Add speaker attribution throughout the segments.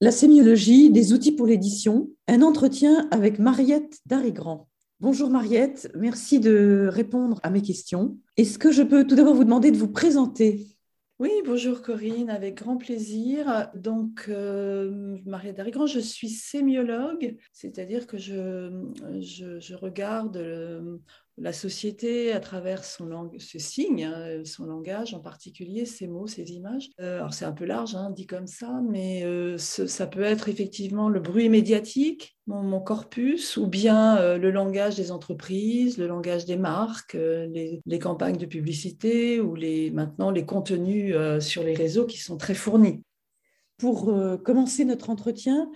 Speaker 1: La sémiologie, des outils pour l'édition, un entretien avec Mariette Darigrand. Bonjour Mariette, merci de répondre à mes questions. Est-ce que je peux tout d'abord vous demander de vous présenter?
Speaker 2: Oui, bonjour Corinne, avec grand plaisir. Donc, euh, Mariette Darigrand, je suis sémiologue, c'est-à-dire que je, je, regarde la société à travers son ses signes, hein, son langage en particulier, ses mots, ses images. Euh, alors c'est un peu large, hein, dit comme ça, mais euh, ça peut être effectivement le bruit médiatique, mon, corpus, ou bien euh, le langage des entreprises, le langage des marques, les, les, campagnes de publicité, ou les, maintenant les contenus sur les réseaux qui sont très fournis.
Speaker 1: Pour commencer notre entretien,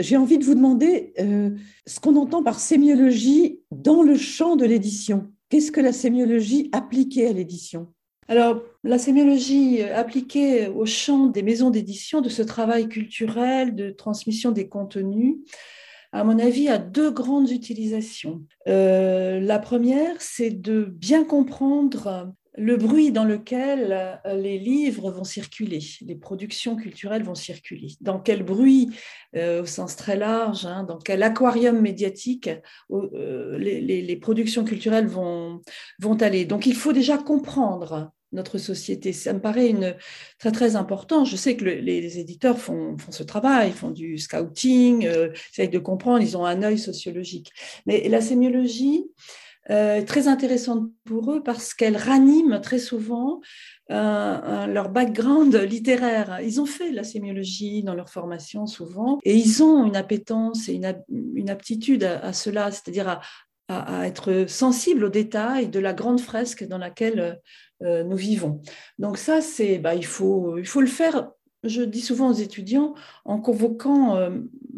Speaker 1: j'ai envie de vous demander euh, ce qu'on entend par sémiologie dans le champ de l'édition. Qu'est-ce que la sémiologie appliquée à l'édition?
Speaker 2: Alors, la sémiologie appliquée au champ des maisons d'édition, de ce travail culturel, de transmission des contenus, à mon avis, a deux grandes utilisations. Euh, la première, c'est de bien comprendre le bruit dans lequel euh, les livres vont circuler, les productions culturelles vont circuler. Dans quel bruit, euh, au sens très large, hein, dans quel aquarium médiatique euh, les, productions culturelles vont, vont aller. Donc il faut déjà comprendre notre société. Ça me paraît une, très très important. Je sais que les, éditeurs font, font, ce travail, font du scouting, essayent de comprendre, ils ont un œil sociologique. Mais la sémiologie, euh, très intéressante pour eux parce qu'elle ranime très souvent euh, leur background littéraire. Ils ont fait la sémiologie dans leur formation souvent et ils ont une appétence et une, aptitude à, cela, c'est-à-dire à, à, être sensibles aux détails de la grande fresque dans laquelle euh, nous vivons. Donc ça, c'est, bah, il, faut, il faut le faire je dis souvent aux étudiants, en convoquant euh,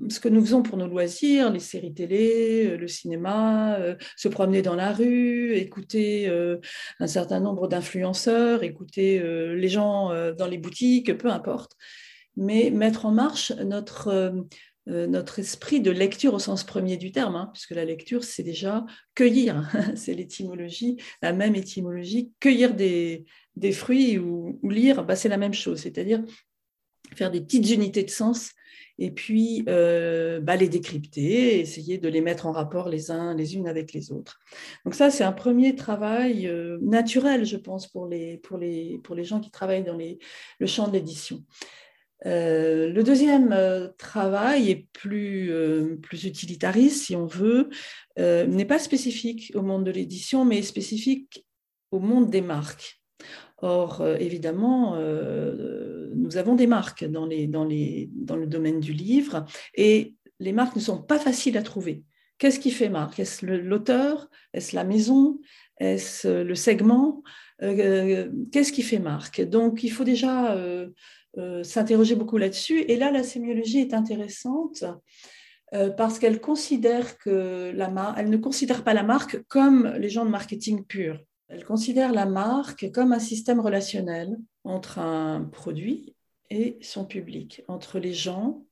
Speaker 2: ce que nous faisons pour nos loisirs, les séries télé, euh, le cinéma, euh, se promener dans la rue, écouter un certain nombre d'influenceurs, écouter les gens dans les boutiques, peu importe, mais mettre en marche notre, notre esprit de lecture au sens premier du terme, hein, puisque la lecture, c'est déjà cueillir, c'est l'étymologie, la même étymologie, cueillir des, des fruits ou, lire, bah, c'est la même chose, c'est-à-dire faire des petites unités de sens et puis euh, bah, les décrypter, essayer de les mettre en rapport les uns les unes avec les autres. Donc ça, c'est un premier travail euh, naturel, je pense, pour les, pour, les, pour les gens qui travaillent dans les, le champ de l'édition. Euh, le deuxième travail est plus, plus utilitariste, si on veut, n'est pas spécifique au monde de l'édition, mais spécifique au monde des marques. Or, évidemment, nous avons des marques dans, le domaine du livre et les marques ne sont pas faciles à trouver. Qu'est-ce qui fait marque? Est-ce l'auteur? Est-ce la maison? Est-ce le segment? Euh, Qu'est-ce qui fait marque? Donc, il faut déjà s'interroger beaucoup là-dessus. Et là, la sémiologie est intéressante parce qu'elle considère que la elle ne considère pas la marque comme les gens de marketing pur. Elle considère la marque comme un système relationnel entre un produit et son public, entre les gens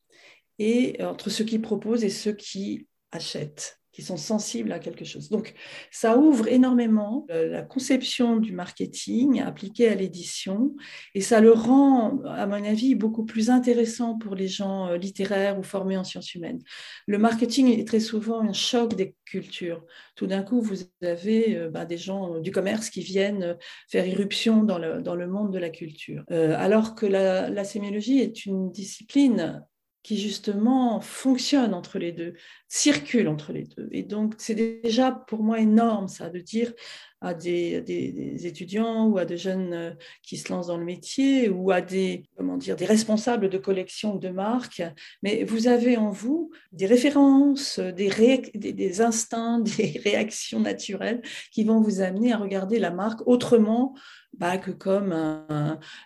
Speaker 2: et entre ceux qui proposent et ceux qui achètent qui sont sensibles à quelque chose. Donc, ça ouvre énormément euh, la conception du marketing appliqué à l'édition et ça le rend, à mon avis, beaucoup plus intéressant pour les gens euh, littéraires ou formés en sciences humaines. Le marketing est très souvent un choc des cultures. Tout d'un coup, vous avez euh, bah, des gens du commerce qui viennent faire irruption dans le, dans le monde de la culture. alors que la, la sémiologie est une discipline qui justement fonctionne entre les deux, circule entre les deux. Et donc, c'est déjà pour moi énorme ça, de dire à des, étudiants ou à des jeunes euh, qui se lancent dans le métier ou à des, comment dire, des responsables de collection ou de marques, mais vous avez en vous des références, des, des, instincts, des réactions naturelles qui vont vous amener à regarder la marque autrement bah, que comme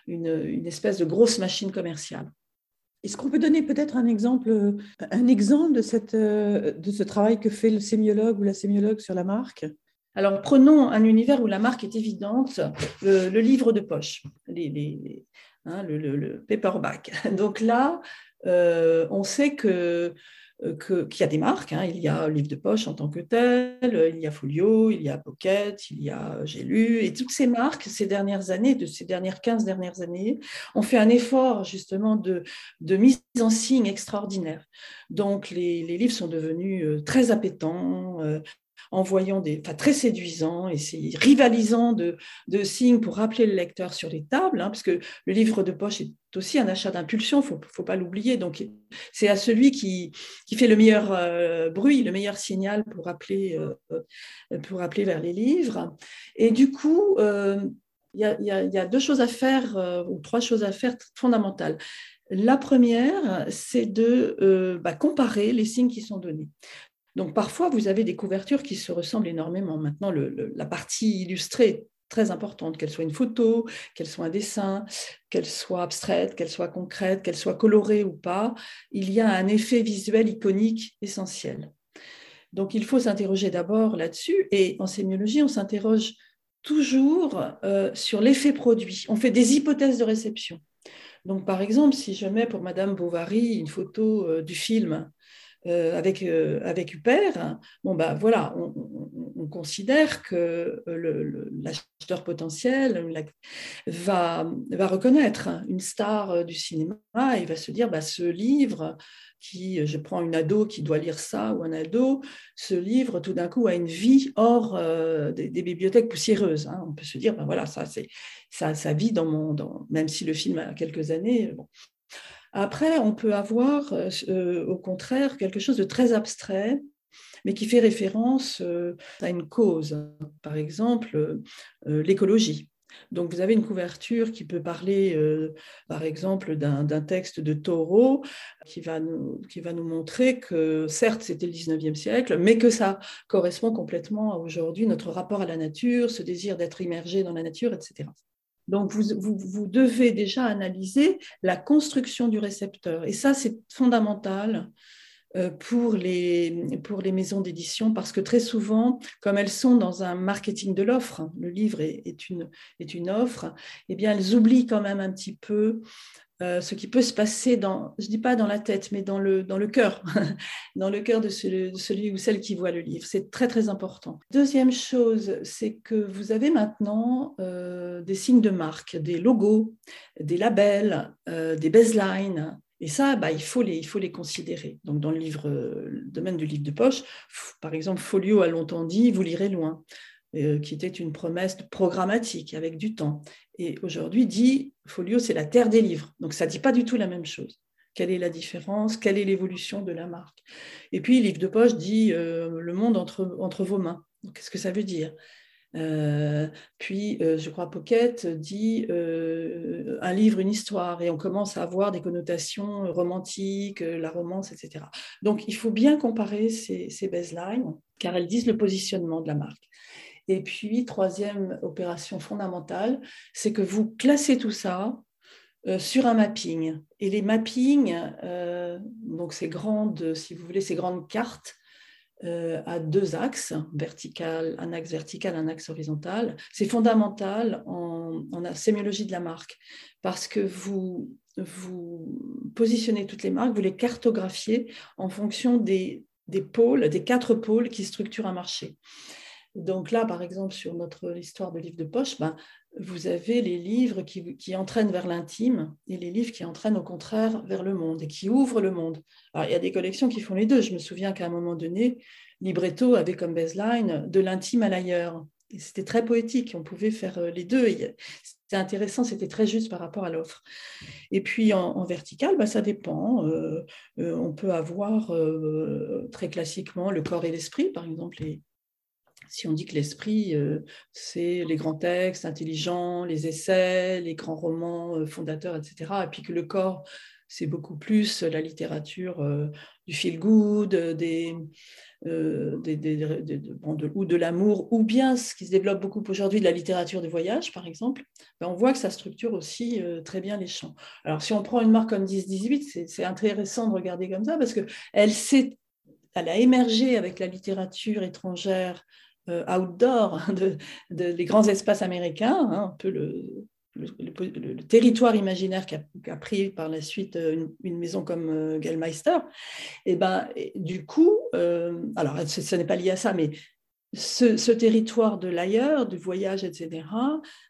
Speaker 2: une espèce de grosse machine commerciale.
Speaker 1: Est-ce qu'on peut donner peut-être un exemple, un exemple de, cette, de ce travail que fait le sémiologue ou la sémiologue sur la marque?
Speaker 2: Alors, prenons un univers où la marque est évidente, le, livre de poche, les, hein, le, paperback. Donc là, euh, on sait que euh, qu'il y a des marques. Hein. Il y a Livre de Poche en tant que tel, il y a Folio, il y a Pocket, il y a J'ai lu. Et toutes ces marques, ces dernières années, de ces dernières 15 dernières années, ont fait un effort justement de, de mise en signe extraordinaire. Donc les, les livres sont devenus euh, très appétants, euh, envoyant des, enfin, très séduisants et c'est rivalisant de, de, signes pour rappeler le lecteur sur les tables, hein, parce que le livre de poche est aussi un achat d'impulsion, faut, faut pas l'oublier. Donc c'est à celui qui, qui fait le meilleur euh, bruit, le meilleur signal pour rappeler, euh, pour rappeler vers les livres. Et du coup, euh, il y, a, y, a, deux choses à faire, ou trois choses à faire fondamentales. La première, c'est de bah, comparer les signes qui sont donnés. Donc parfois, vous avez des couvertures qui se ressemblent énormément. Maintenant, la partie illustrée très importante, qu'elle soit une photo, qu'elle soit un dessin, qu'elle soit abstraite, qu'elle soit concrète, qu'elle soit colorée ou pas. Il y a un effet visuel iconique essentiel. Donc il faut s'interroger d'abord là-dessus. Et en sémiologie, on s'interroge toujours euh, sur l'effet produit. On fait des hypothèses de réception. Donc, par exemple, si je mets pour Madame Bovary une photo euh, du film euh, avec, euh, avec Huppert, bon bah voilà, on, considère que euh, l'acheteur potentiel va, va reconnaître une star du cinéma et va se dire bah, ce livre qui, je prends une ado qui doit lire ça ou un ado, ce livre tout d'un coup a une vie hors des, bibliothèques poussiéreuses. Hein. On peut se dire, ben voilà, ça, c'est, ça, ça vit dans mon, dans, même si le film a quelques années. Après, on peut avoir euh, euh, au contraire quelque chose de très abstrait, mais qui fait référence euh, à une cause, par exemple l'écologie. Donc, vous avez une couverture qui peut parler, par exemple, d'un texte de Taureau qui va, nous, qui va nous montrer que, certes, c'était le 19e siècle, mais que ça correspond complètement à aujourd'hui, notre rapport à la nature, ce désir d'être immergé dans la nature, etc. Donc, vous, devez déjà analyser la construction du récepteur. Et ça, c'est fondamental euh, pour les, maisons d'édition parce que très souvent, comme elles sont dans un marketing de l'offre, le livre est, une, est une offre, eh bien, elles oublient quand même un petit peu euh, ce qui peut se passer dans, je dis pas dans la tête, mais dans le, dans le cœur, dans le cœur de celui, ou celle qui voit le livre. C'est très très important. Deuxième chose, c'est que vous avez maintenant euh, des signes de marque, des logos, des labels, euh, des baselines. Et ça, bah, il, faut les, il faut les considérer. Donc, dans le, livre, le domaine du livre de poche, par exemple, Folio a longtemps dit Vous lirez loin. Euh, qui était une promesse programmatique avec du temps. Et aujourd'hui dit Folio, c'est la terre des livres. Donc ça ne dit pas du tout la même chose. Quelle est la différence? Quelle est l'évolution de la marque? Et puis, Livre de Poche dit euh, le monde entre, entre vos mains. Qu'est-ce que ça veut dire? Euh, puis, je crois, Pocket dit un livre, une histoire, et on commence à avoir des connotations romantiques, la romance, etc. Donc, il faut bien comparer ces, ces baselines, car elles disent le positionnement de la marque. Et puis, troisième opération fondamentale, c'est que vous classez tout ça euh, sur un mapping. Et les mappings, euh, donc ces grandes, si vous voulez, ces grandes cartes euh, à deux axes, vertical, un axe vertical, un axe horizontal, c'est fondamental en, en sémiologie de la marque parce que vous, vous positionnez toutes les marques, vous les cartographiez en fonction des, des pôles, des quatre pôles qui structurent un marché. Donc là, par exemple, sur notre histoire de livre de poche, ben, vous avez les livres qui, entraînent vers l'intime et les livres qui entraînent au contraire vers le monde et qui ouvrent le monde. Il y a des collections qui font les deux. Je me souviens qu'à un moment donné, Libretto avait comme baseline de l'intime à l'ailleurs. C'était très poétique, on pouvait faire euh, les deux. C'était intéressant, c'était très juste par rapport à l'offre. Et puis en, vertical, ben, ça dépend. Euh, euh, on peut avoir très classiquement le corps et l'esprit, par exemple, si on dit que l'esprit, euh, c'est les grands textes intelligents, les essais, les grands romans euh, fondateurs, etc., et puis que le corps, c'est beaucoup plus la littérature euh, du feel good, des, ou de l'amour, ou bien ce qui se développe beaucoup aujourd'hui de la littérature de voyage, par exemple, ben on voit que ça structure aussi très bien les champs. Alors, si on prend une marque comme 10-18, c'est intéressant de regarder comme ça, parce qu'elle elle a émergé avec la littérature étrangère outdoor de, des grands espaces américains, hein, un peu le, territoire imaginaire qu'a pris par la suite une, maison comme Gellmeister, et ben, du coup, alors ce, n'est pas lié à ça, mais ce, territoire de l'ailleurs, du voyage, etc.,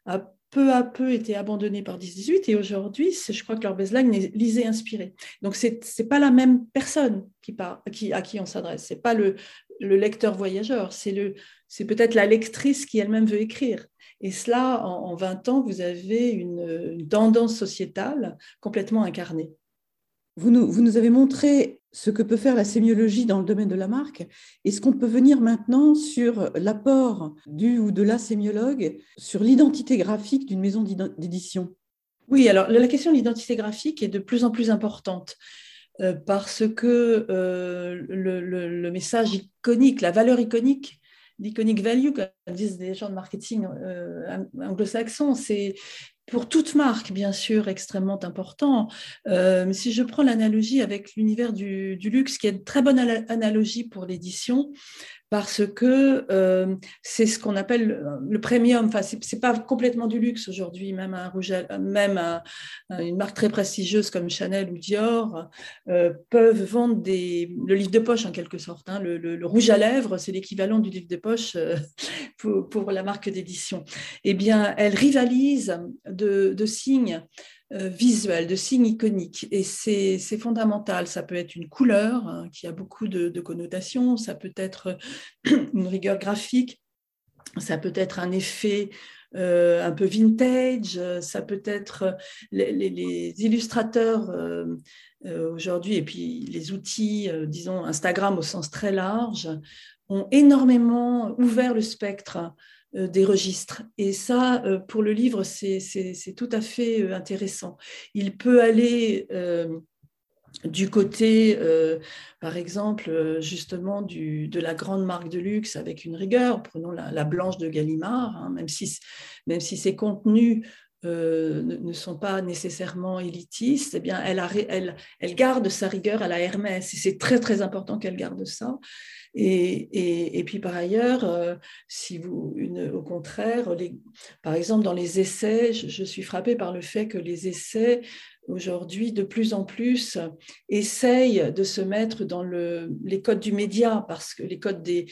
Speaker 2: a peu à peu été abandonné par 10-18 et aujourd'hui, je crois que leur baseline est lisée inspiré. Donc, ce n'est pas la même personne qui, qui à qui on s'adresse. Ce n'est pas le, le, lecteur voyageur, c'est peut-être la lectrice qui elle-même veut écrire. Et cela, en, 20 ans, vous avez une, tendance sociétale complètement incarnée.
Speaker 1: Vous nous, vous nous, avez montré ce que peut faire la sémiologie dans le domaine de la marque. Est-ce qu'on peut venir maintenant sur l'apport du ou de la sémiologue sur l'identité graphique d'une maison d'édition?
Speaker 2: Oui, alors la question de l'identité graphique est de plus en plus importante euh, parce que euh, le, message iconique, la valeur iconique l'iconic value, comme disent les gens de marketing euh, anglo-saxons, c'est pour toute marque, bien sûr, extrêmement important. Euh, si je prends l'analogie avec l'univers du, luxe, qui est une très bonne analogie pour l'édition, parce que euh, c'est ce qu'on appelle le premium. Enfin, c'est pas complètement du luxe aujourd'hui, même un rouge, même une marque très prestigieuse comme Chanel ou Dior euh, peuvent vendre des, le livre de poche en quelque sorte. Hein. Le, rouge à lèvres, c'est l'équivalent du livre de poche euh, pour, la marque d'édition. Eh bien, elle rivalise de, signes visuel, de signes iconiques. Et c'est fondamental. Ça peut être une couleur hein, qui a beaucoup de, connotations, ça peut être une rigueur graphique, ça peut être un effet euh, un peu vintage, ça peut être les, illustrateurs euh, aujourd'hui et puis les outils, disons Instagram au sens très large, ont énormément ouvert le spectre euh, des registres. Et ça, euh, pour le livre, c'est tout à fait euh, intéressant. Il peut aller du côté, par exemple, justement, du, de la grande marque de luxe avec une rigueur, prenons la, blanche de Gallimard, hein, même, si, même si ses contenus ne, sont pas nécessairement élitistes, eh bien, elle, garde sa rigueur à la Hermès. Et c'est très, très important qu'elle garde ça. Et, puis par ailleurs, euh, si vous, au contraire, par exemple dans les essais, je, suis frappée par le fait que les essais aujourd'hui de plus en plus essayent de se mettre dans le, les codes du média parce que les codes des,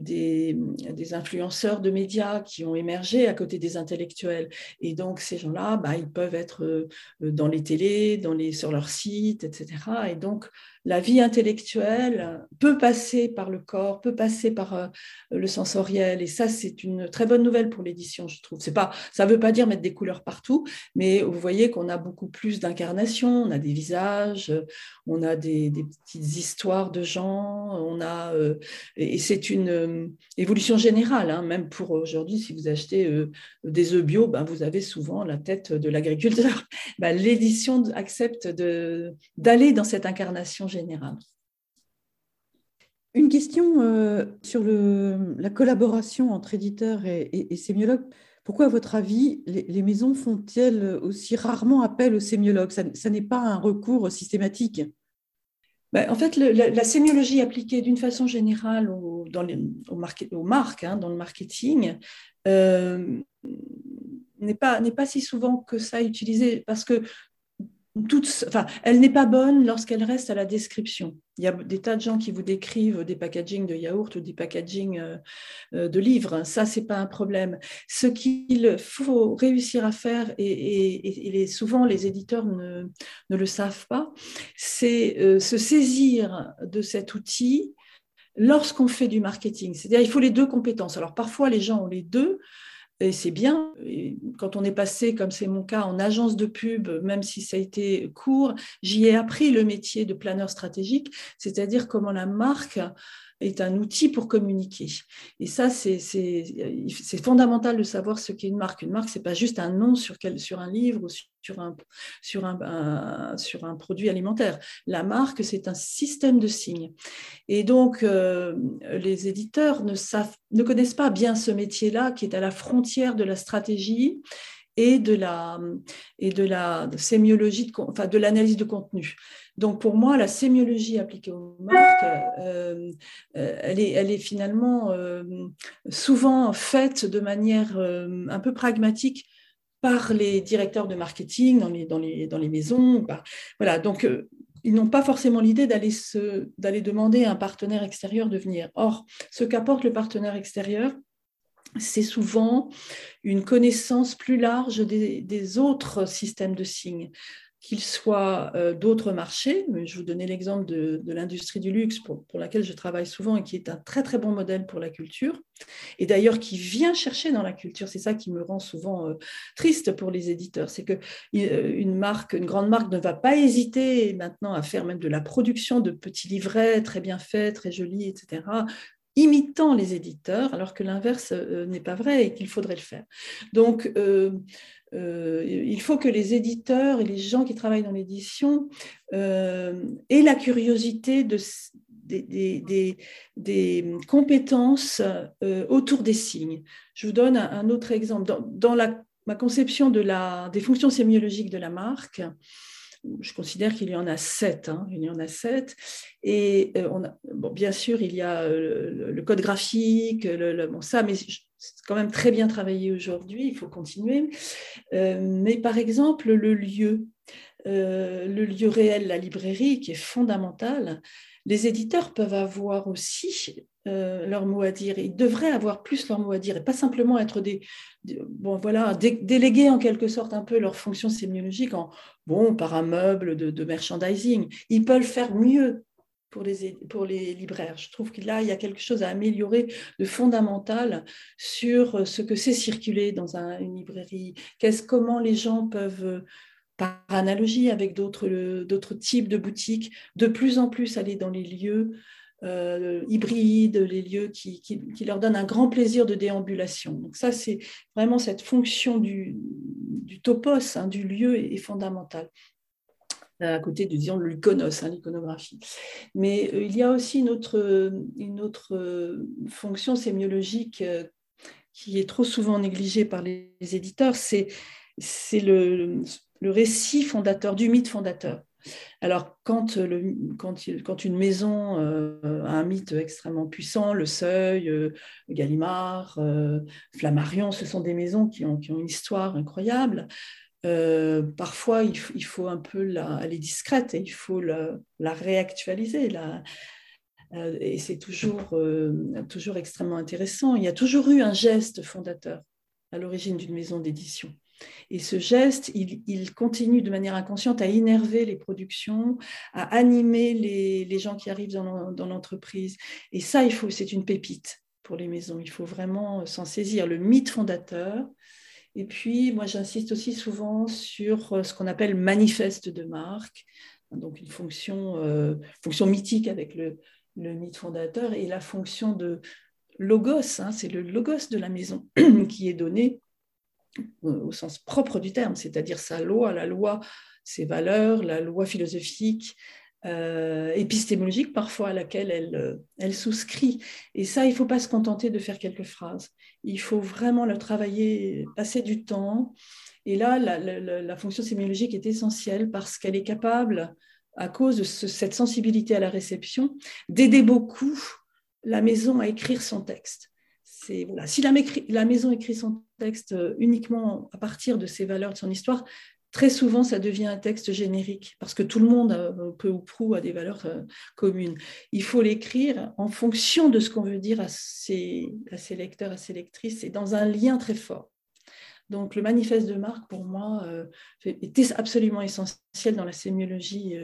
Speaker 2: des, des, influenceurs de médias qui ont émergé à côté des intellectuels. Et donc, ces gens-là, bah, ils peuvent être euh, dans les télés, dans les, sur leur site, etc. Et donc, la vie intellectuelle peut passer par le corps, peut passer par euh, le sensoriel. Et ça, c'est une très bonne nouvelle pour l'édition, je trouve. C'est pas, ça ne veut pas dire mettre des couleurs partout, mais vous voyez qu'on a beaucoup plus d'incarnation, on a des visages, on a des, petites histoires de gens, on a, euh, et c'est une euh, évolution générale. Hein. même pour aujourd'hui, si vous achetez des œufs bio, ben, vous avez souvent la tête de l'agriculteur. Ben, l'édition accepte d'aller dans cette incarnation générale.
Speaker 1: Une question euh, sur le, la collaboration entre éditeurs et, sémiologues. Pourquoi, à votre avis, les, maisons font-elles aussi rarement appel aux sémiologues? Ça, n'est pas un recours systématique?
Speaker 2: Ben, en fait, la, sémiologie appliquée d'une façon générale au, aux marques, hein, dans le marketing, euh, n'est pas, pas si souvent que ça utilisée parce que elle n'est pas bonne lorsqu'elle reste à la description. Il y a des tas de gens qui vous décrivent des packagings de yaourt ou des packagings euh, euh, de livres. Ça, c'est pas un problème. Ce qu'il faut réussir à faire, et, souvent les éditeurs ne, le savent pas, c'est euh, se saisir de cet outil lorsqu'on fait du marketing. C'est-à-dire, il faut les deux compétences. Alors, parfois, les gens ont les deux. Et c'est bien, quand on est passé, comme c'est mon cas, en agence de pub, même si ça a été court, j'y ai appris le métier de planeur stratégique, c'est-à-dire comment la marque est un outil pour communiquer. Et ça, c'est fondamental de savoir ce qu'est une marque. Une marque, c'est pas juste un nom sur, quel, sur un livre ou sur un, sur un, sur un produit alimentaire. La marque, c'est un système de signes. Et donc, euh, les éditeurs ne, savent, ne connaissent pas bien ce métier-là qui est à la frontière de la stratégie et de la, et de la sémiologie, de, enfin de l'analyse de contenu. Donc pour moi, la sémiologie appliquée aux marques, euh, euh, elle, est, finalement euh, souvent faite de manière un peu pragmatique par les directeurs de marketing dans les, maisons. voilà, donc ils n'ont pas forcément l'idée d'aller, d'aller demander à un partenaire extérieur de venir. Or, ce qu'apporte le partenaire extérieur, c'est souvent une connaissance plus large des, autres systèmes de signes, qu'ils soient euh, d'autres marchés. Je vous donnais l'exemple de, l'industrie du luxe pour, laquelle je travaille souvent et qui est un très très bon modèle pour la culture. Et d'ailleurs qui vient chercher dans la culture, c'est ça qui me rend souvent euh, triste pour les éditeurs, c'est que euh, une marque, une grande marque ne va pas hésiter maintenant à faire même de la production de petits livrets très bien faits, très jolis, etc imitant les éditeurs, alors que l'inverse euh, n'est pas vrai et qu'il faudrait le faire. Donc, euh, il faut que les éditeurs et les gens qui travaillent dans l'édition aient la curiosité de, des, compétences autour des signes. Je vous donne un, autre exemple. Dans, ma conception des fonctions sémiologiques de la marque, je considère qu'il y en a sept. Hein, il y en a sept. Et euh, bien sûr, il y a euh, le, code graphique, bon, ça, mais c'est quand même très bien travaillé aujourd'hui. Il faut continuer. Euh, mais par exemple, le lieu, le lieu réel, la librairie, qui est fondamental. Les éditeurs peuvent avoir aussi euh, leur mot à dire. Ils devraient avoir plus leur mot à dire et pas simplement être des, bon voilà déléguer en quelque sorte un peu leur fonction sémiologique en bon par un meuble de, merchandising. Ils peuvent faire mieux pour les, pour les libraires. Je trouve que là, il y a quelque chose à améliorer de fondamental sur ce que c'est circuler dans une librairie. Qu'est-ce, comment les gens peuvent, par analogie avec d'autres, d'autres types de boutiques, de plus en plus aller dans les lieux euh, hybrides, les lieux qui, qui, leur donnent un grand plaisir de déambulation. Donc ça, c'est vraiment cette fonction du, du topos, hein, du lieu est, fondamentale à côté de disons l'iconos, hein, l'iconographie. Mais euh, il y a aussi une autre, une autre euh, fonction sémiologique qui est trop souvent négligée par les, éditeurs, c'est, c'est le, le récit fondateur, du mythe fondateur. Alors, quand, le, quand, quand une maison euh, a un mythe extrêmement puissant, Le Seuil, euh, Gallimard, euh, Flammarion, ce sont des maisons qui ont, qui ont une histoire incroyable. Parfois, il, il, faut un peu la, est discrète et il faut la, réactualiser. La, et c'est toujours, toujours extrêmement intéressant. Il y a toujours eu un geste fondateur à l'origine d'une maison d'édition. Et ce geste, il, continue de manière inconsciente à innerver les productions, à animer les, gens qui arrivent dans, l'entreprise. Et ça, il c'est une pépite pour les maisons. Il faut vraiment s'en saisir. Le mythe fondateur. Et puis, moi, j'insiste aussi souvent sur euh, ce qu'on appelle manifeste de marque, donc une fonction, euh, fonction mythique avec le, mythe fondateur et la fonction de logos, hein, c'est le logos de la maison qui est donné euh, au sens propre du terme, c'est-à-dire sa loi, la loi, ses valeurs, la loi philosophique, euh, épistémologique parfois à laquelle elle, euh, elle souscrit. Et ça, il ne faut pas se contenter de faire quelques phrases. Il faut vraiment le travailler, passer du temps. Et là, la, fonction sémiologique est essentielle parce qu'elle est capable, à cause de cette sensibilité à la réception, d'aider beaucoup la maison à écrire son texte si la, maison écrit son texte euh, uniquement à partir de ses valeurs, de son histoire, très souvent ça devient un texte générique parce que tout le monde, euh, peu ou prou, a des valeurs euh, communes. Il faut l'écrire en fonction de ce qu'on veut dire à ses, lecteurs, à ses lectrices, et dans un lien très fort. Donc le manifeste de marque, pour moi, était absolument essentiel dans la sémiologie.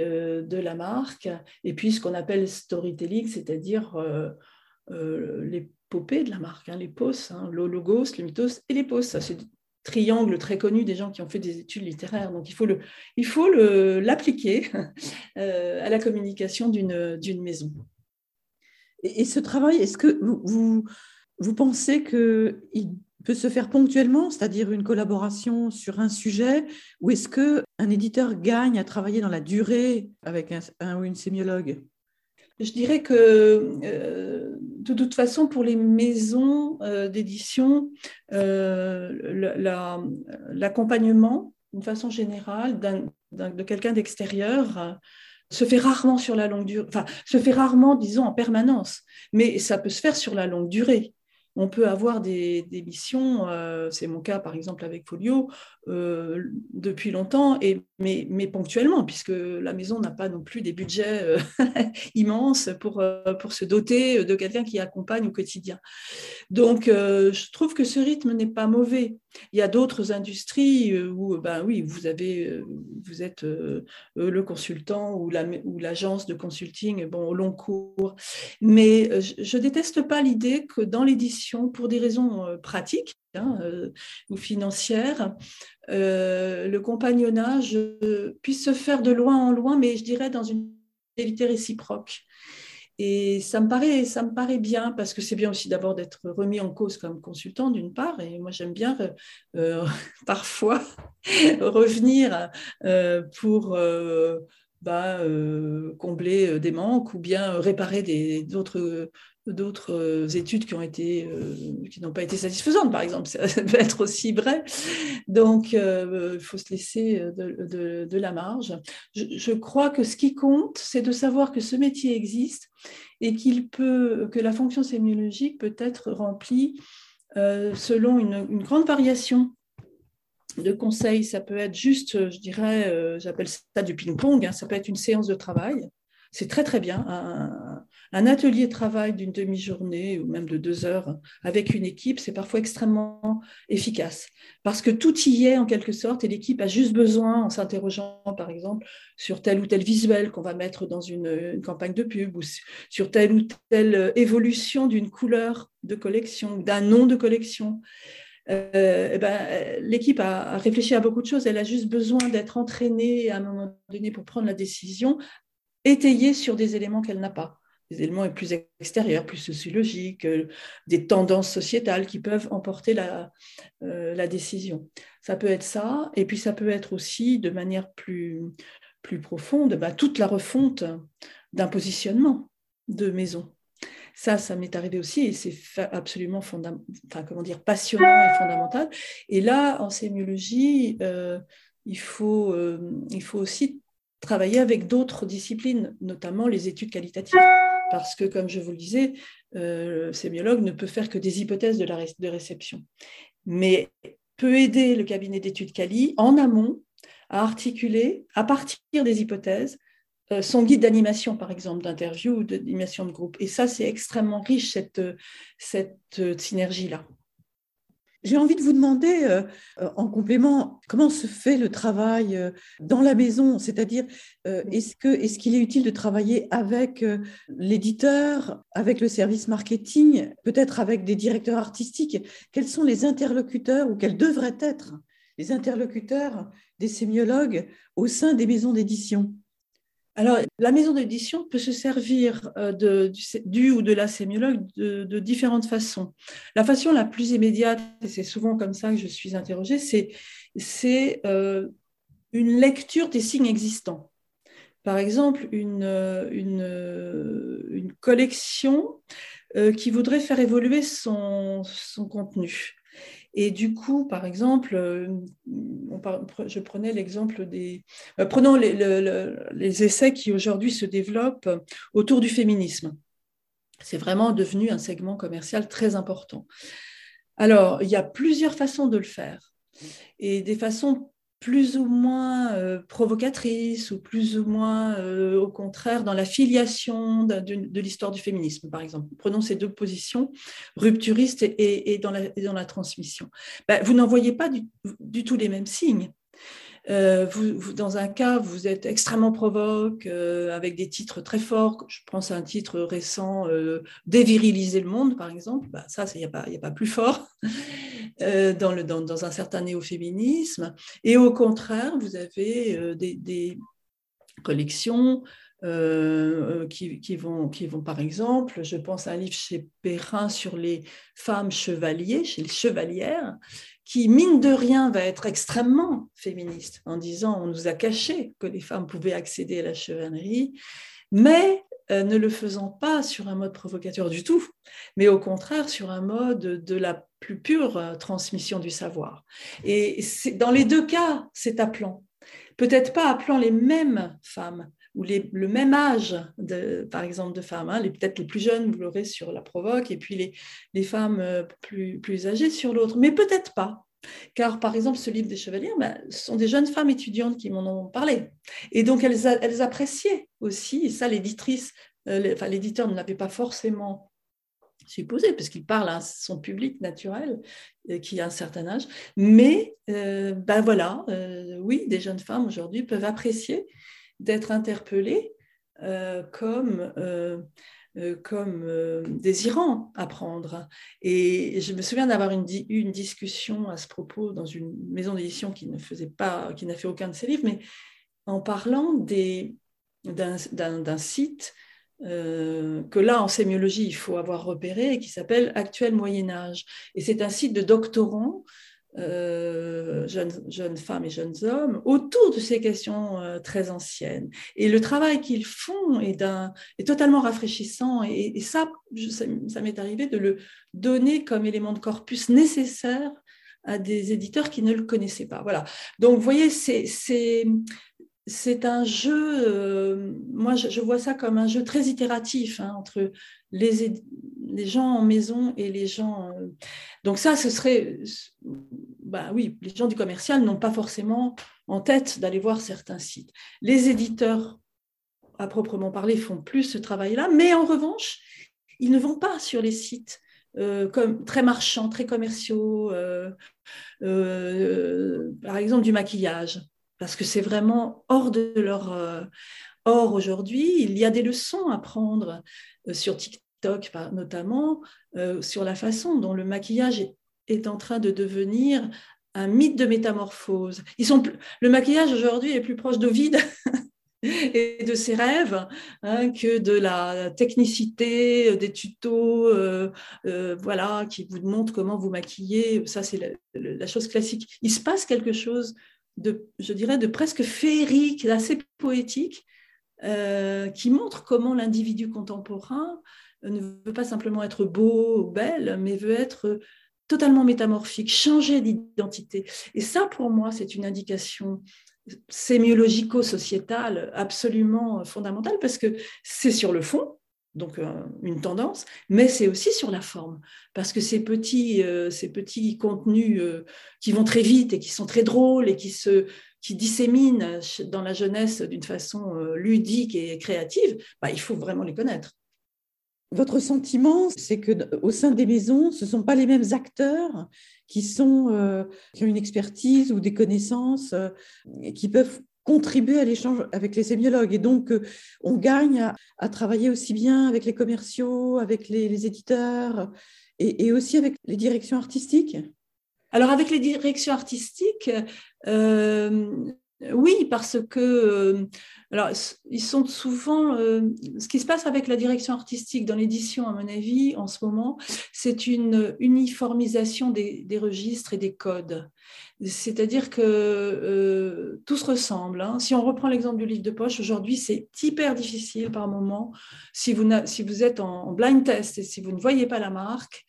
Speaker 2: de la marque, et puis ce qu'on appelle storytelling, c'est-à-dire euh, l'épopée de la marque, hein, les pos, hein, le logos, le mythos et les pos. Ça, c'est des triangles très connus des gens qui ont fait des études littéraires. Donc, il faut, l'appliquer euh, à la communication d'une, maison.
Speaker 1: Et, ce travail, est-ce que vous, vous, vous pensez qu'il peut se faire ponctuellement, c'est-à-dire une collaboration sur un sujet, ou est-ce qu'un éditeur gagne à travailler dans la durée avec un, ou une sémiologue?
Speaker 2: Je dirais que euh, de toute façon, pour les maisons euh, d'édition, euh, l'accompagnement, d'une façon générale, de quelqu'un d'extérieur se fait rarement sur la longue durée, enfin, se fait rarement, disons, en permanence, mais ça peut se faire sur la longue durée. On peut avoir des, missions, euh, c'est mon cas par exemple avec Folio, euh, depuis longtemps, et, mais, ponctuellement, puisque la maison n'a pas non plus des budgets euh, immenses pour, pour se doter de quelqu'un qui accompagne au quotidien. Donc, je trouve que ce rythme n'est pas mauvais. Il y a d'autres industries où, ben oui, vous, avez, vous êtes le consultant ou l'agence de consulting bon, au long cours, mais je ne déteste pas l'idée que dans l'édition, pour des raisons pratiques, hein, ou financières, euh, le compagnonnage puisse se faire de loin en loin, mais je dirais dans une réciproque. Et ça me paraît, ça me paraît bien parce que c'est bien aussi d'abord d'être remis en cause comme consultant d'une part, et moi j'aime bien euh, parfois revenir euh, pour bah, combler des manques ou bien réparer d'autres euh, études qui euh, n'ont pas été satisfaisantes par exemple. Ça peut être aussi vrai. Donc euh, il faut se laisser de, la marge. Je, crois que ce qui compte c'est de savoir que ce métier existe et qu'il peut que la fonction sémiologique peut être remplie selon une, grande variation de conseils ça peut être juste je dirais j'appelle ça du ping-pong hein, ça peut être une séance de travail c'est très très bien. Un, atelier de travail d'une demi-journée ou même de deux heures avec une équipe, c'est parfois extrêmement efficace parce que tout y est en quelque sorte et l'équipe a juste besoin, en s'interrogeant par exemple sur tel ou tel visuel qu'on va mettre dans une, campagne de pub ou sur telle ou telle évolution d'une couleur de collection, d'un nom de collection. Euh, eh ben, l'équipe a, réfléchi à beaucoup de choses. Elle a juste besoin d'être entraînée à un moment donné pour prendre la décision étayée sur des éléments qu'elle n'a pas, des éléments plus extérieurs, plus sociologiques, euh, des tendances sociétales qui peuvent emporter la, euh, la décision. Ça peut être ça, et puis ça peut être aussi de manière plus, plus profonde, bah, toute la refonte d'un positionnement de maison. Ça, ça m'est arrivé aussi et c'est absolument enfin, comment dire, passionnant et fondamental. Et là, en sémiologie, euh, il, faut, il faut aussi travailler avec d'autres disciplines, notamment les études qualitatives. Parce que, comme je vous le disais, euh, le sémiologue ne peut faire que des hypothèses de, réception. Mais peut aider le cabinet d'études quali en amont à articuler, à partir des hypothèses, euh, son guide d'animation, par exemple, d'interview ou d'animation de groupe. Et ça, c'est extrêmement riche, cette, cette synergie-là.
Speaker 1: J'ai envie de vous demander, euh, euh, en complément, comment se fait le travail euh, dans la maison? C'est-à-dire, est-ce qu'il est, qu'il est, utile de travailler avec l'éditeur, avec le service marketing, peut-être avec des directeurs artistiques? Quels sont les interlocuteurs, ou quels devraient être les interlocuteurs des sémiologues au sein des maisons d'édition?
Speaker 2: Alors, la maison d'édition peut se servir euh, du, ou de la sémiologue de, différentes façons. La façon la plus immédiate, et c'est souvent comme ça que je suis interrogée, c'est euh, une lecture des signes existants. Par exemple, une, une collection euh, qui voudrait faire évoluer son contenu. Et du coup, par exemple, euh, je prenais l'exemple des... Euh, prenons les, essais qui aujourd'hui se développent autour du féminisme. C'est vraiment devenu un segment commercial très important. Alors, il y a plusieurs façons de le faire et des façons plus ou moins euh, provocatrice ou plus ou moins, euh, au contraire, dans la filiation de, l'histoire du féminisme, par exemple. Prenons ces deux positions, rupturistes et, dans, la, dans, la, transmission. Ben, vous n'en voyez pas du, tout les mêmes signes. Euh, dans un cas, vous êtes extrêmement provoque, avec des titres très forts. Je pense à un titre récent, Déviriliser le monde, par exemple. Ben, ça, il n'y a, pas, plus fort. Euh, dans, un certain néo-féminisme. Et au contraire, vous avez euh, des, collections euh, qui, qui, vont, qui vont, par exemple, je pense à un livre chez Perrin sur les femmes chevaliers, chez les chevalières, qui, mine de rien, va être extrêmement féministe, en disant on nous a caché que les femmes pouvaient accéder à la chevalerie, mais ne le faisant pas sur un mode provocateur du tout, mais au contraire sur un mode de la plus pure euh, transmission du savoir. Et dans les deux cas, c'est appelant. Peut-être pas appelant les mêmes femmes, ou le même âge, par exemple, de femmes. Hein, peut-être les plus jeunes, vous l'aurez sur la provoque, et puis les, les femmes euh, plus, plus âgées sur l'autre. Mais peut-être pas. Car, par exemple, ce livre des chevaliers, ben, ce sont des jeunes femmes étudiantes qui m'en ont parlé. Et donc, elles, elles appréciaient aussi, et ça, l'éditrice, euh, enfin, l'éditeur ne l'avait pas forcément supposé, parce qu'il parle à son public naturel euh, qui a un certain âge. Mais, ben voilà, oui, des jeunes femmes aujourd'hui peuvent apprécier d'être interpellées comme euh, comme euh, désirant apprendre. Et je me souviens d'avoir eu une, discussion à ce propos dans une maison d'édition qui ne faisait pas, qui n'a fait aucun de ses livres, mais en parlant d'un site euh, que là, en sémiologie, il faut avoir repéré, et qui s'appelle Actuel Moyen Âge. Et c'est un site de doctorants euh, jeunes, femmes et jeunes hommes autour de ces questions euh, très anciennes. Et le travail qu'ils font est, totalement rafraîchissant. Et, ça, ça, m'est arrivé de le donner comme élément de corpus nécessaire à des éditeurs qui ne le connaissaient pas. Voilà. Donc, vous voyez, c'est un jeu, euh, moi je, vois ça comme un jeu très itératif hein, entre les, les, gens en maison et les gens. Donc ça, ce serait, bah oui, les gens du commercial n'ont pas forcément en tête d'aller voir certains sites. Les éditeurs, à proprement parler, font plus ce travail-là, mais en revanche, ils ne vont pas sur les sites euh, comme, très marchands, très commerciaux, par exemple du maquillage parce que c'est vraiment hors de leur... Euh, or, aujourd'hui, il y a des leçons à prendre euh, sur TikTok notamment, euh, sur la façon dont le maquillage est, en train de devenir un mythe de métamorphose. Ils sont, le maquillage aujourd'hui est plus proche d'Ovide et de ses rêves hein, que de la technicité des tutos voilà, qui vous montrent comment vous maquiller. Ça, c'est la, chose classique. Il se passe quelque chose de, je dirais, de presque féerique, assez poétique, euh, qui montre comment l'individu contemporain ne veut pas simplement être beau ou belle, mais veut être totalement métamorphique, changer d'identité. Et ça, pour moi, c'est une indication sémiologico-sociétale absolument fondamentale parce que c'est sur le fond, donc euh, une tendance, mais c'est aussi sur la forme, parce que ces petits, euh, ces petits contenus euh, qui vont très vite et qui sont très drôles et qui se qui disséminent dans la jeunesse d'une façon ludique et créative, bah, il faut vraiment les connaître.
Speaker 1: Votre sentiment, c'est que au sein des maisons, ce ne sont pas les mêmes acteurs qui, sont, qui ont une expertise ou des connaissances qui peuvent contribuer à l'échange avec les sémiologues. Et donc, euh, on gagne à, travailler aussi bien avec les commerciaux, avec les, éditeurs et, aussi avec les directions artistiques.
Speaker 2: Alors, avec les directions artistiques, euh, oui, parce que euh, ils sont souvent. ce qui se passe avec la direction artistique dans l'édition, à mon avis, en ce moment, c'est une uniformisation des, des, registres et des codes. C'est-à-dire que euh, tout se ressemble. Hein. Si on reprend l'exemple du livre de poche, aujourd'hui, c'est hyper difficile par moment, si vous, si vous êtes en, blind test et si vous ne voyez pas la marque,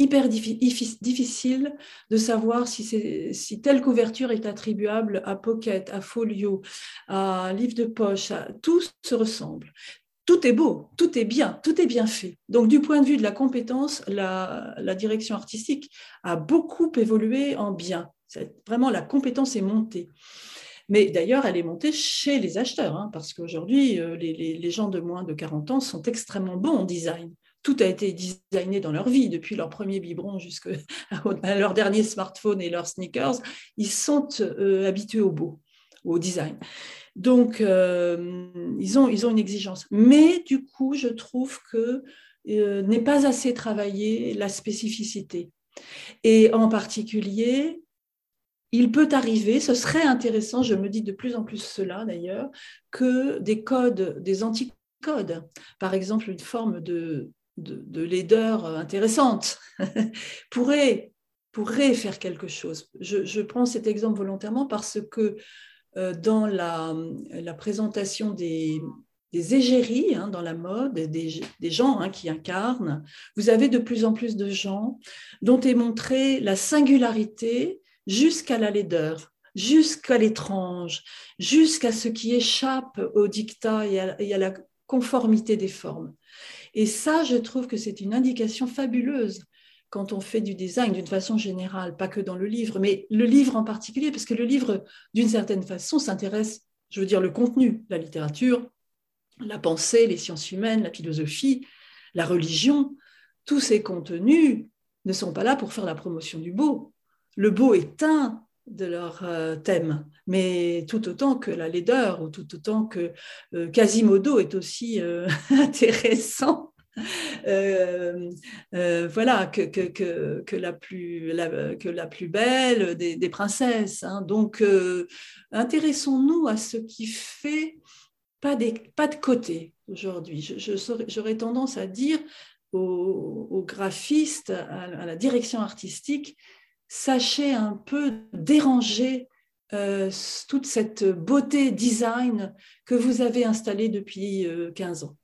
Speaker 2: hyper difficile de savoir si, si, telle couverture est attribuable à Pocket, à Folio, à livre de poche. tout se ressemble tout est beau, tout est bien, tout est bien fait. Donc, du point de vue de la compétence, la, direction artistique a beaucoup évolué en bien. Vraiment, la compétence est montée. Mais d'ailleurs, elle est montée chez les acheteurs, hein, parce qu'aujourd'hui, euh, les, gens de moins de 40 ans sont extrêmement bons en design. Tout a été designé dans leur vie, depuis leur premier biberon jusqu'à leur dernier smartphone et leurs sneakers. Ils sont euh, habitués au beau, au design. Donc, euh, ils, ont, ils ont une exigence. Mais du coup, je trouve que euh, n'est pas assez travaillé la spécificité. Et en particulier, il peut arriver, ce serait intéressant, je me dis de plus en plus cela d'ailleurs, que des codes, des anticodes, par exemple une forme de, de, laideur intéressante, pourraient, pourrait faire quelque chose. Je, je, prends cet exemple volontairement parce que euh, dans la, présentation des, égéries hein, dans la mode, des, gens hein, qui incarnent, vous avez de plus en plus de gens dont est montrée la singularité jusqu'à la laideur. jusqu'à l'étrange, jusqu'à ce qui échappe au dictat et à, la conformité des formes. Et ça, je trouve que c'est une indication fabuleuse quand on fait du design d'une façon générale, pas que dans le livre, mais le livre en particulier, parce que le livre, d'une certaine façon, s'intéresse, je veux dire, le contenu, la littérature, la pensée, les sciences humaines, la philosophie, la religion, tous ces contenus ne sont pas là pour faire la promotion du beau. Le beau est un de leurs euh, thèmes, mais tout autant que la laideur ou tout autant que euh, Quasimodo est aussi euh, intéressant. voilà que, que, que, la plus, que la plus belle des, princesses. Hein. Donc, intéressons-nous à ce qui fait pas, des, pas de côté aujourd'hui. J'aurais tendance à dire aux, graphistes, à, la direction artistique, sachez un peu déranger euh, toute cette beauté design que vous avez installée depuis 15 euh, ans.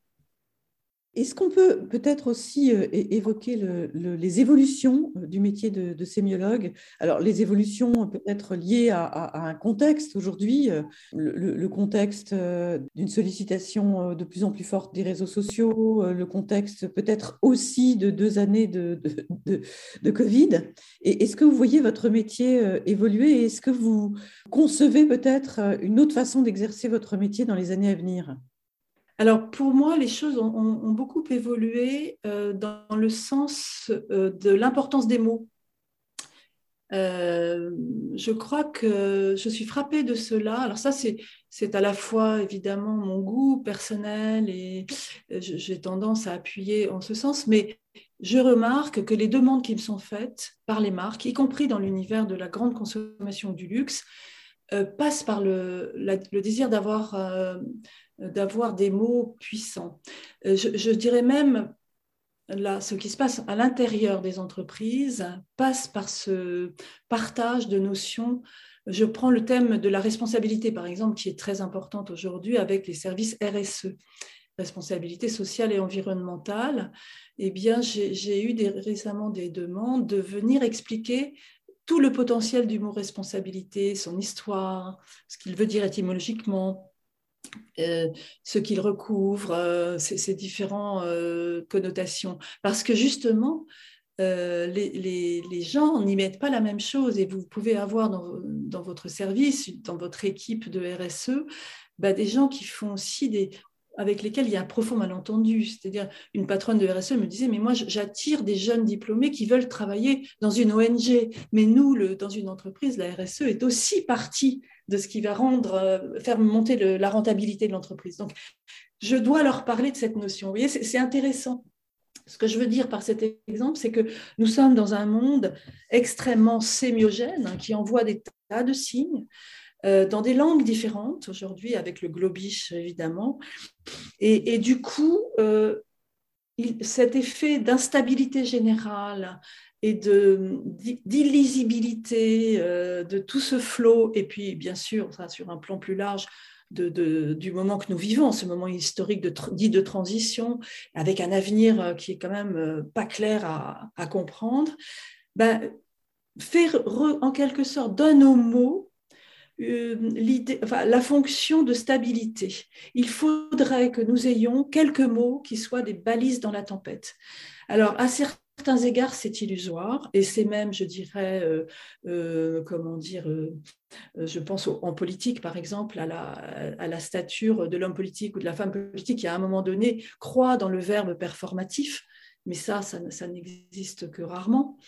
Speaker 1: Est-ce qu'on peut peut-être aussi euh, évoquer les évolutions euh, du métier de, sémiologue? Alors, les évolutions peut-être liées à, un contexte aujourd'hui, euh, le, contexte d'une sollicitation de plus en plus forte des réseaux sociaux, le contexte peut-être aussi de deux années de, de Covid. Est-ce que vous voyez votre métier évoluer Est-ce que vous concevez peut-être une autre façon d'exercer votre métier dans les années à venir?
Speaker 2: Alors pour moi, les choses ont, beaucoup évolué euh, dans le sens euh, de l'importance des mots. Euh, je crois que je suis frappée de cela. Alors ça, c'est à la fois évidemment mon goût personnel et j'ai tendance à appuyer en ce sens, mais je remarque que les demandes qui me sont faites par les marques, y compris dans l'univers de la grande consommation du luxe, passent par le, le désir d'avoir d'avoir des mots puissants. Euh, je, dirais même, là, ce qui se passe à l'intérieur des entreprises passe par ce partage de notions. Je prends le thème de la responsabilité, par exemple, qui est très importante aujourd'hui avec les services RSE, responsabilité sociale et environnementale. Eh bien, j'ai eu récemment des demandes de venir expliquer tout le potentiel du mot responsabilité, son histoire, ce qu'il veut dire étymologiquement, euh, ce qu'il recouvre, euh, ces, différentes euh, connotations. Parce que justement, les, gens n'y mettent pas la même chose et vous pouvez avoir dans, votre service, dans votre équipe de RSE, bah, des gens qui font aussi des, avec lesquels il y a un profond malentendu. C'est-à-dire, une patronne de RSE me disait, mais moi, j'attire des jeunes diplômés qui veulent travailler dans une ONG. Mais nous, dans une entreprise, la RSE est aussi partie de ce qui va rendre, euh, faire monter la rentabilité de l'entreprise. Donc, je dois leur parler de cette notion. Vous voyez, c'est intéressant. Ce que je veux dire par cet exemple, c'est que nous sommes dans un monde extrêmement sémiogène hein, qui envoie des tas de signes. Euh, dans des langues différentes aujourd'hui, avec le globish évidemment. Et, du coup, euh, cet effet d'instabilité générale et d'illisibilité euh, de tout ce flot, et puis bien sûr, sur un plan plus large, de, du moment que nous vivons, ce moment historique de, dit de transition, avec un avenir qui est quand même pas clair à, comprendre, ben, faire en quelque sorte d'un nos mots euh, la fonction de stabilité. Il faudrait que nous ayons quelques mots qui soient des balises dans la tempête. Alors, à certains égards, c'est illusoire et c'est même, je dirais, euh, euh, comment dire, je pense en politique, par exemple, à la stature de l'homme politique ou de la femme politique qui, à un moment donné, croit dans le verbe performatif mais ça, ça, n'existe que rarement.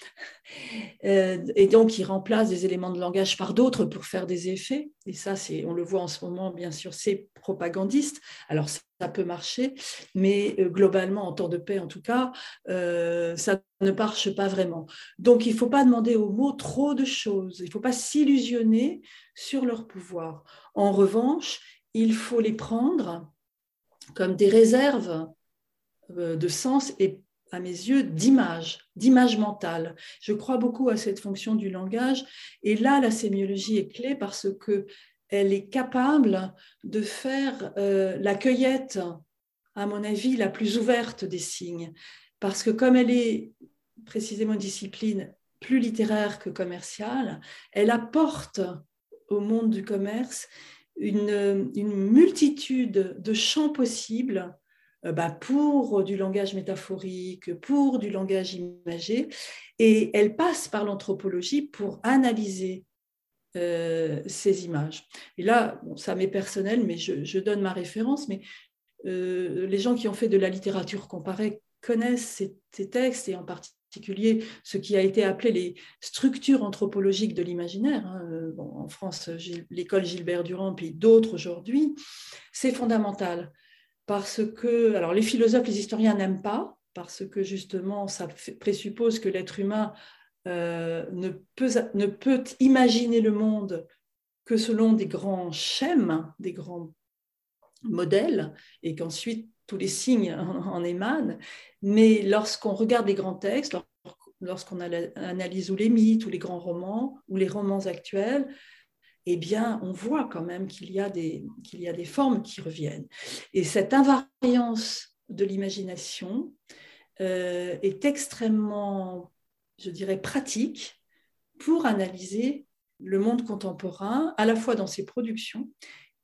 Speaker 2: Euh, et donc, il remplace des éléments de langage par d'autres pour faire des effets. Et ça, c'est, on le voit en ce moment, bien sûr, c'est propagandiste. Alors, ça peut marcher, mais euh, globalement, en temps de paix, en tout cas, euh, ça ne marche pas vraiment. Donc, il ne faut pas demander aux mots trop de choses. Il ne faut pas s'illusionner sur leur pouvoir. En revanche, il faut les prendre comme des réserves de sens et à mes yeux, d'image, d'image mentale. Je crois beaucoup à cette fonction du langage. Et là, la sémiologie est clé parce que elle est capable de faire euh, la cueillette, à mon avis, la plus ouverte des signes. Parce que comme elle est précisément une discipline plus littéraire que commerciale, elle apporte au monde du commerce une, multitude de champs possibles euh, bah, pour du langage métaphorique, pour du langage imagé, et elle passe par l'anthropologie pour analyser euh, ces images. Et là, ça m'est personnel, mais je, donne ma référence, mais euh, les gens qui ont fait de la littérature comparée connaissent ces textes, et en partie particulier ce qui a été appelé les structures anthropologiques de l'imaginaire, hein, euh, en France, l'école Gilbert Durand, puis d'autres aujourd'hui, c'est fondamental. Parce que, alors les philosophes, les historiens n'aiment pas, parce que justement, ça présuppose que l'être humain euh, ne, peut, ne peut imaginer le monde que selon des grands schèmes, des grands modèles, et qu'ensuite tous les signes en, émanent, mais lorsqu'on regarde les grands textes, lorsqu'on analyse les mythes, ou les grands romans, ou les romans actuels, eh bien, on voit quand même qu'il y, a des, y a des formes qui reviennent. Et cette invariance de l'imagination euh, est extrêmement, je dirais, pratique pour analyser le monde contemporain, à la fois dans ses productions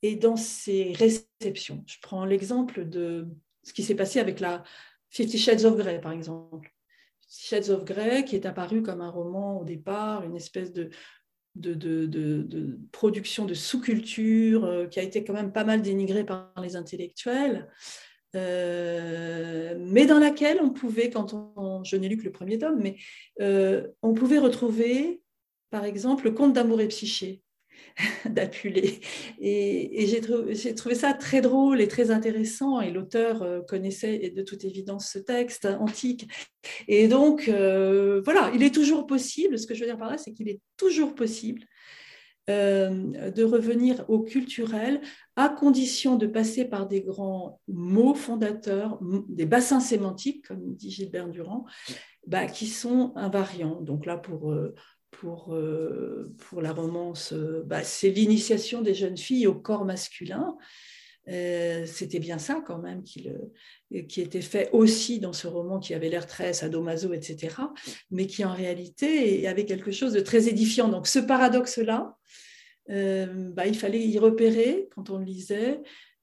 Speaker 2: et dans ses réceptions. Je prends l'exemple de ce qui s'est passé avec la Fifty Shades of Grey, par exemple. Shades of Grey, qui est apparu comme un roman au départ, une espèce de, de, de, de production de sous-culture, euh, qui a été quand même pas mal dénigrée par les intellectuels. Euh, mais dans laquelle on pouvait, quand on, je n'ai lu que le premier tome, mais euh, on pouvait retrouver, par exemple, le conte d'amour et psyché d'appuler. Et, j'ai, trouvé ça très drôle et très intéressant. Et l'auteur euh, connaissait de toute évidence ce texte antique. Et donc, euh, voilà, il est toujours possible, ce que je veux dire par là, c'est qu'il est toujours possible euh, de revenir au culturel à condition de passer par des grands mots fondateurs, des bassins sémantiques, comme dit Gilbert Durand, bah, qui sont invariants. Donc là, pour pour, euh, pour la romance, euh, bah, c'est l'initiation des jeunes filles au corps masculin. Euh, c'était bien ça quand même qui, qui, était fait aussi dans ce roman qui avait l'air très sadomaso, etc., mais qui en réalité avait quelque chose de très édifiant. Donc ce paradoxe-là, bah, il fallait y repérer quand on le lisait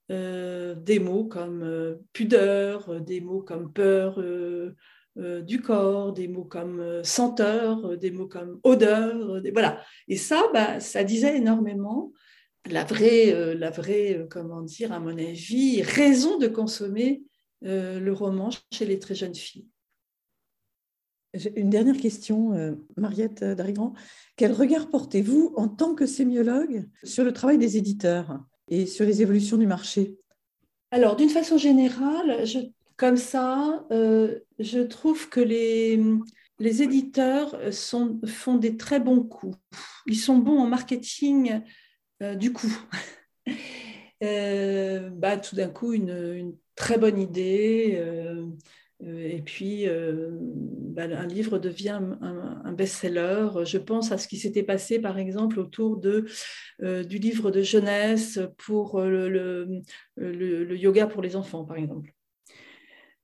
Speaker 2: des mots comme pudeur, des mots comme peur, euh, du corps, des mots comme euh, senteur, euh, des mots comme odeur, voilà. Et ça, bah, ça disait énormément la vraie, la vraie, comment dire, à mon avis, raison de consommer le roman chez les très jeunes filles.
Speaker 1: Une dernière question, Mariette Darigrand. Quel regard portez-vous en tant que sémiologue sur le travail des éditeurs et sur les évolutions du marché?
Speaker 2: Alors, d'une façon générale, je comme ça, euh, je trouve que les, les éditeurs sont, font des très bons coups. Ils sont bons en marketing euh, du coup. Euh, bah, tout d'un coup, une, très bonne idée. et puis, bah, un livre devient un, best-seller. Je pense à ce qui s'était passé, par exemple, autour de, du livre de jeunesse pour le, le yoga pour les enfants, par exemple.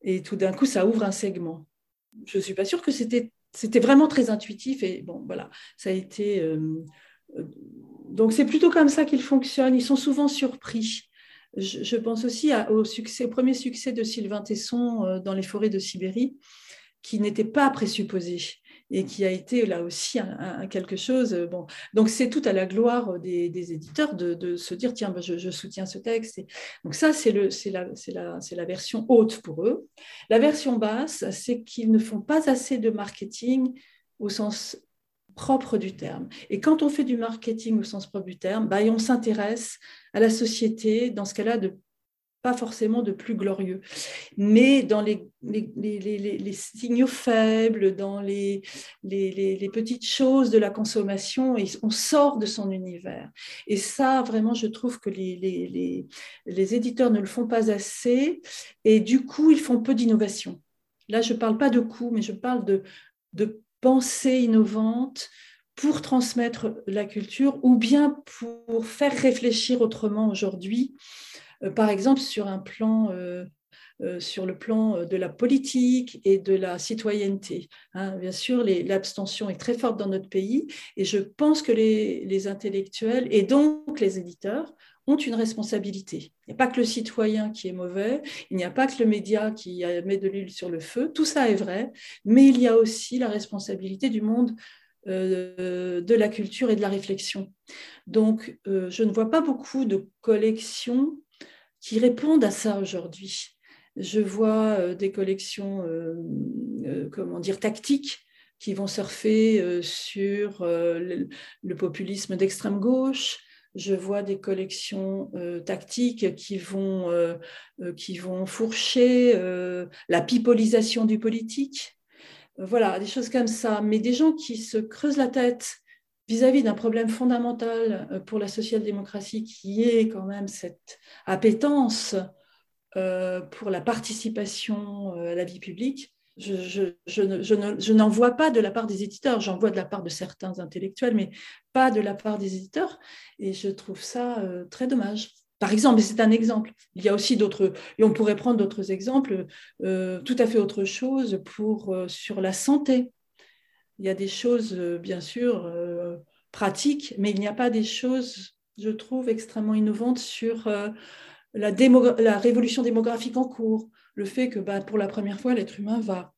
Speaker 2: Et tout d'un coup, ça ouvre un segment. Je ne suis pas sûre que c'était, vraiment très intuitif. Et bon, voilà, ça a été. Euh, euh, donc, c'est plutôt comme ça qu'ils fonctionnent. Ils sont souvent surpris. Je, pense aussi au premier succès de Sylvain Tesson euh, dans les forêts de Sibérie, qui n'était pas présupposé et qui a été là aussi quelque chose. Euh, bon, donc c'est tout à la gloire des, éditeurs de, se dire tiens, ben, je, soutiens ce texte. donc ça, c'est la, la, la version haute pour eux. La version basse, c'est qu'ils ne font pas assez de marketing au sens propre du terme. Et quand on fait du marketing au sens propre du terme, bah, on s'intéresse à la société, dans ce cas-là, de pas forcément de plus glorieux, mais dans les, signaux faibles, dans les, petites choses de la consommation, on sort de son univers. Et ça, vraiment, je trouve que les, éditeurs ne le font pas assez, et du coup, ils font peu d'innovation. Là, je ne parle pas de coûts, mais je parle de, pensée innovante pour transmettre la culture ou bien pour faire réfléchir autrement aujourd'hui par exemple, sur un plan euh, euh, sur le plan de la politique et de la citoyenneté. Hein. bien sûr, l'abstention est très forte dans notre pays et je pense que les, intellectuels et donc les éditeurs ont une responsabilité. Il n'y a pas que le citoyen qui est mauvais, il n'y a pas que le média qui met de l'huile sur le feu, tout ça est vrai, mais il y a aussi la responsabilité du monde euh, de la culture et de la réflexion. Donc, euh, je ne vois pas beaucoup de collections qui répondent à ça aujourd'hui. Je vois euh, des collections, comment dire, tactiques qui vont surfer sur le populisme d'extrême gauche, je vois des collections euh, tactiques qui vont, euh, euh, qui vont fourcher la pipolisation du politique. Voilà, des choses comme ça. Mais des gens qui se creusent la tête vis-à-vis d'un problème fondamental pour la social-démocratie qui est quand même cette appétence pour la participation à la vie publique, je, n'en vois pas de la part des éditeurs, j'en vois de la part de certains intellectuels, mais pas de la part des éditeurs. Et je trouve ça euh, très dommage. Par exemple, c'est un exemple. Il y a aussi d'autres, et on pourrait prendre d'autres exemples, euh, tout à fait autre chose pour, euh, sur la santé. Il y a des choses, bien sûr, pratiques, mais il n'y a pas des choses, je trouve, extrêmement innovantes sur la, la révolution démographique en cours, le fait que bah, pour la première fois, l'être humain va,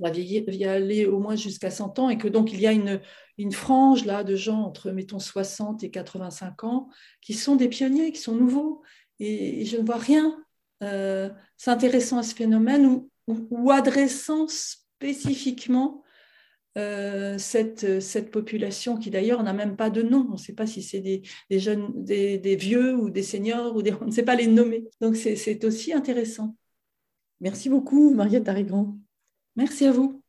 Speaker 2: va y aller au moins jusqu'à 100 ans et que donc il y a une, une frange là de gens entre, mettons, 60 et 85 ans qui sont des pionniers, qui sont nouveaux. Et, je ne vois rien euh, s'intéressant à ce phénomène ou, adressant spécifiquement euh, cette, cette, population qui d'ailleurs n'a même pas de nom. On ne sait pas si c'est des, des, jeunes, des, des, vieux ou des seniors, ou des, on ne sait pas les nommer. Donc c'est aussi intéressant.
Speaker 1: Merci beaucoup, Mariette Darigrand.
Speaker 2: Merci à vous.